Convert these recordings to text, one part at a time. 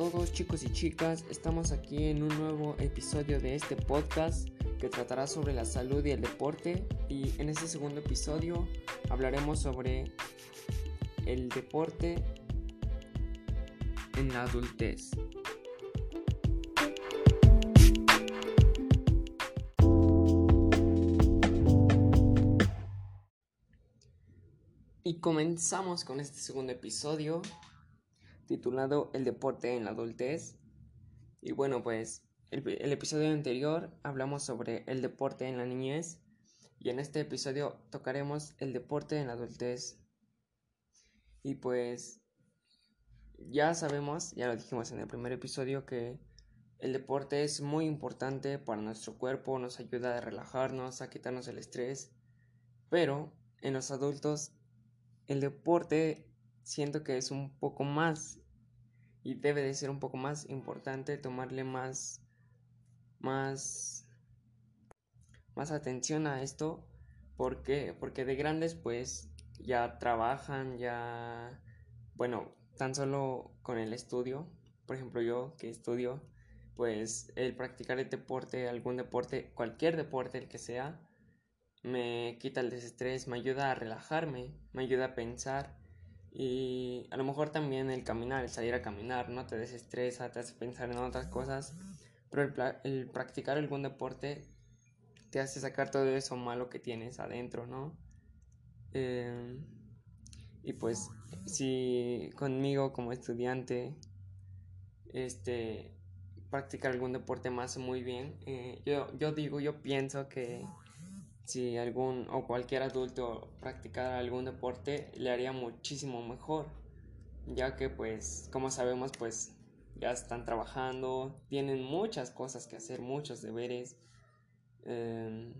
todos chicos y chicas, estamos aquí en un nuevo episodio de este podcast que tratará sobre la salud y el deporte. Y en este segundo episodio hablaremos sobre el deporte en la adultez. Y comenzamos con este segundo episodio titulado El deporte en la adultez. Y bueno, pues el, episodio anterior hablamos sobre el deporte en la niñez y en este episodio tocaremos el deporte en la adultez. Y pues ya sabemos, ya lo dijimos en el primer episodio, que el deporte es muy importante para nuestro cuerpo, nos ayuda a relajarnos, a quitarnos el estrés, pero en los adultos el deporte siento que es un poco más y debe de ser un poco más importante tomarle más más más atención a esto porque porque de grandes pues ya trabajan ya bueno tan solo con el estudio por ejemplo yo que estudio pues el practicar el deporte algún deporte cualquier deporte el que sea me quita el desestrés me ayuda a relajarme me ayuda a pensar y a lo mejor también el caminar, el salir a caminar, ¿no? Te desestresa, te hace pensar en otras cosas. Pero el, practicar algún deporte te hace sacar todo eso malo que tienes adentro, ¿no? Em, y pues si conmigo como estudiante, este, practicar algún deporte más muy bien, eh, yo, yo digo, yo pienso que si algún o cualquier adulto practicara algún deporte le haría muchísimo mejor ya que pues como sabemos pues ya están trabajando tienen muchas cosas que hacer muchos deberes em,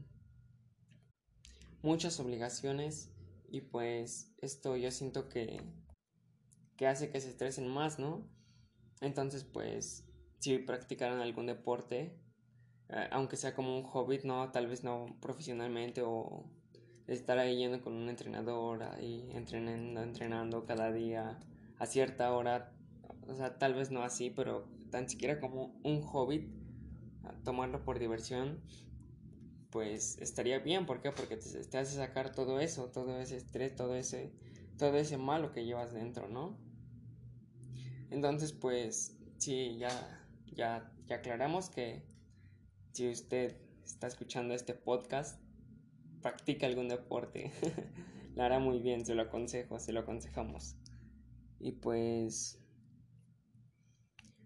muchas obligaciones y pues esto yo siento que que hace que se estresen más no entonces pues si practicaran algún deporte aunque sea como un hobbit, no, tal vez no profesionalmente o estar ahí yendo con un entrenador ahí entrenando, entrenando cada día a cierta hora, o sea, tal vez no así, pero tan siquiera como un hobbit, tomarlo por diversión, pues estaría bien, ¿por qué? Porque te, te, hace sacar todo eso, todo ese estrés, todo ese, todo ese malo que llevas dentro, ¿no? Entonces, pues, sí, ya, ya, ya aclaramos que si usted está escuchando este podcast, practica algún deporte. la hará muy bien, se lo aconsejo, se lo aconsejamos. Y pues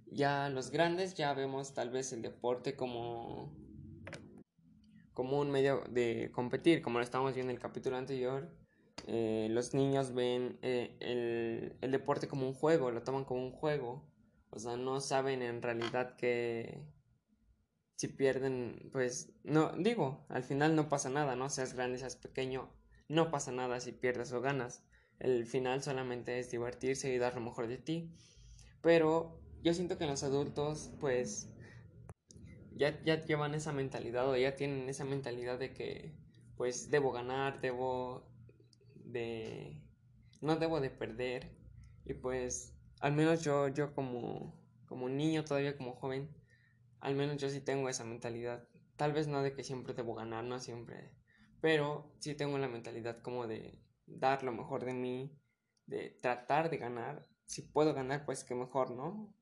ya los grandes ya vemos tal vez el deporte como como un medio de competir, como lo estábamos viendo en el capítulo anterior. Eh, los niños ven eh, el, el deporte como un juego, lo toman como un juego. O sea, no saben en realidad que, si pierden, pues no, digo, al final no pasa nada, ¿no? Seas grande, seas pequeño, no pasa nada si pierdes o ganas. El final solamente es divertirse y dar lo mejor de ti. Pero yo siento que los adultos, pues, ya, ya llevan esa mentalidad o ya tienen esa mentalidad de que, pues, debo ganar, debo de... no debo de perder. Y pues, al menos yo, yo como, como niño, todavía como joven, al menos yo sí tengo esa mentalidad. Tal vez no de que siempre debo ganar, no siempre. Pero sí tengo la mentalidad como de dar lo mejor de mí, de tratar de ganar. Si puedo ganar, pues que mejor, ¿no?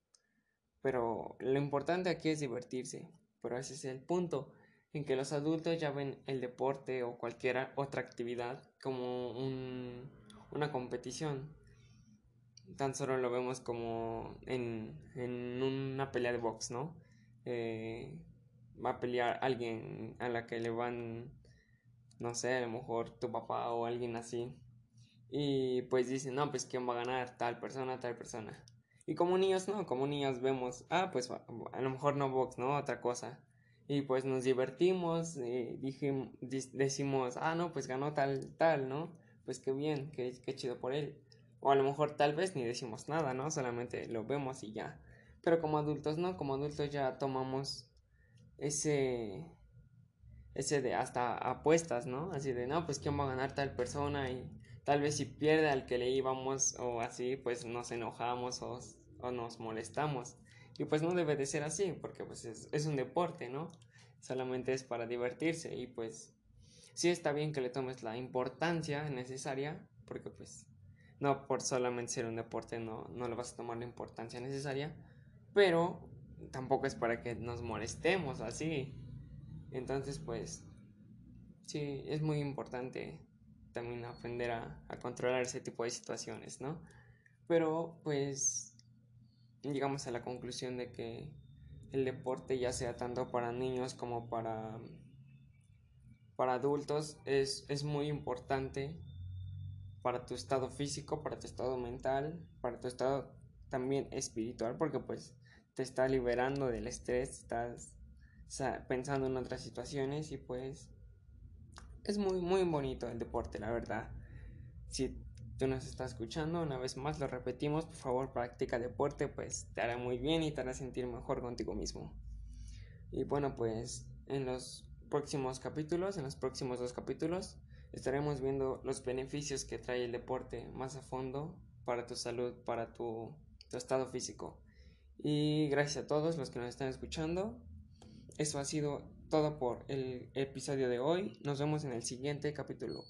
Pero lo importante aquí es divertirse. Pero ese es el punto, en que los adultos ya ven el deporte o cualquier otra actividad como un, una competición. Tan solo lo vemos como en, en una pelea de box, ¿no? Eh, va a pelear alguien a la que le van, no sé, a lo mejor tu papá o alguien así. Y pues dicen, no, pues quién va a ganar, tal persona, tal persona. Y como niños, no, como niños vemos, ah, pues a lo mejor no box, ¿no? Otra cosa. Y pues nos divertimos, y dijimos, decimos, ah, no, pues ganó tal, tal, ¿no? Pues qué bien, qué, qué chido por él. O a lo mejor tal vez ni decimos nada, ¿no? Solamente lo vemos y ya. Pero como adultos no, como adultos ya tomamos ese ese de hasta apuestas, ¿no? Así de, no, pues quién va a ganar tal persona y tal vez si pierde al que le íbamos o así, pues nos enojamos o, o nos molestamos. Y pues no debe de ser así, porque pues es, es un deporte, ¿no? Solamente es para divertirse y pues sí está bien que le tomes la importancia necesaria, porque pues no por solamente ser un deporte no, no le vas a tomar la importancia necesaria, pero tampoco es para que nos molestemos así. Entonces pues sí, es muy importante también aprender a, controlar ese tipo de situaciones, ¿no? Pero pues llegamos a la conclusión de que el deporte ya sea tanto para niños como para para adultos es, es muy importante para tu estado físico, para tu estado mental, para tu estado también espiritual, porque pues te está liberando del estrés, estás pensando en otras situaciones y pues es muy muy bonito el deporte, la verdad. Si tú nos estás escuchando, una vez más lo repetimos, por favor practica deporte, pues te hará muy bien y te hará sentir mejor contigo mismo. Y bueno, pues en los próximos capítulos, en los próximos dos capítulos, estaremos viendo los beneficios que trae el deporte más a fondo para tu salud, para tu, tu estado físico. Y gracias a todos los que nos están escuchando. Eso ha sido todo por el episodio de hoy. Nos vemos en el siguiente capítulo.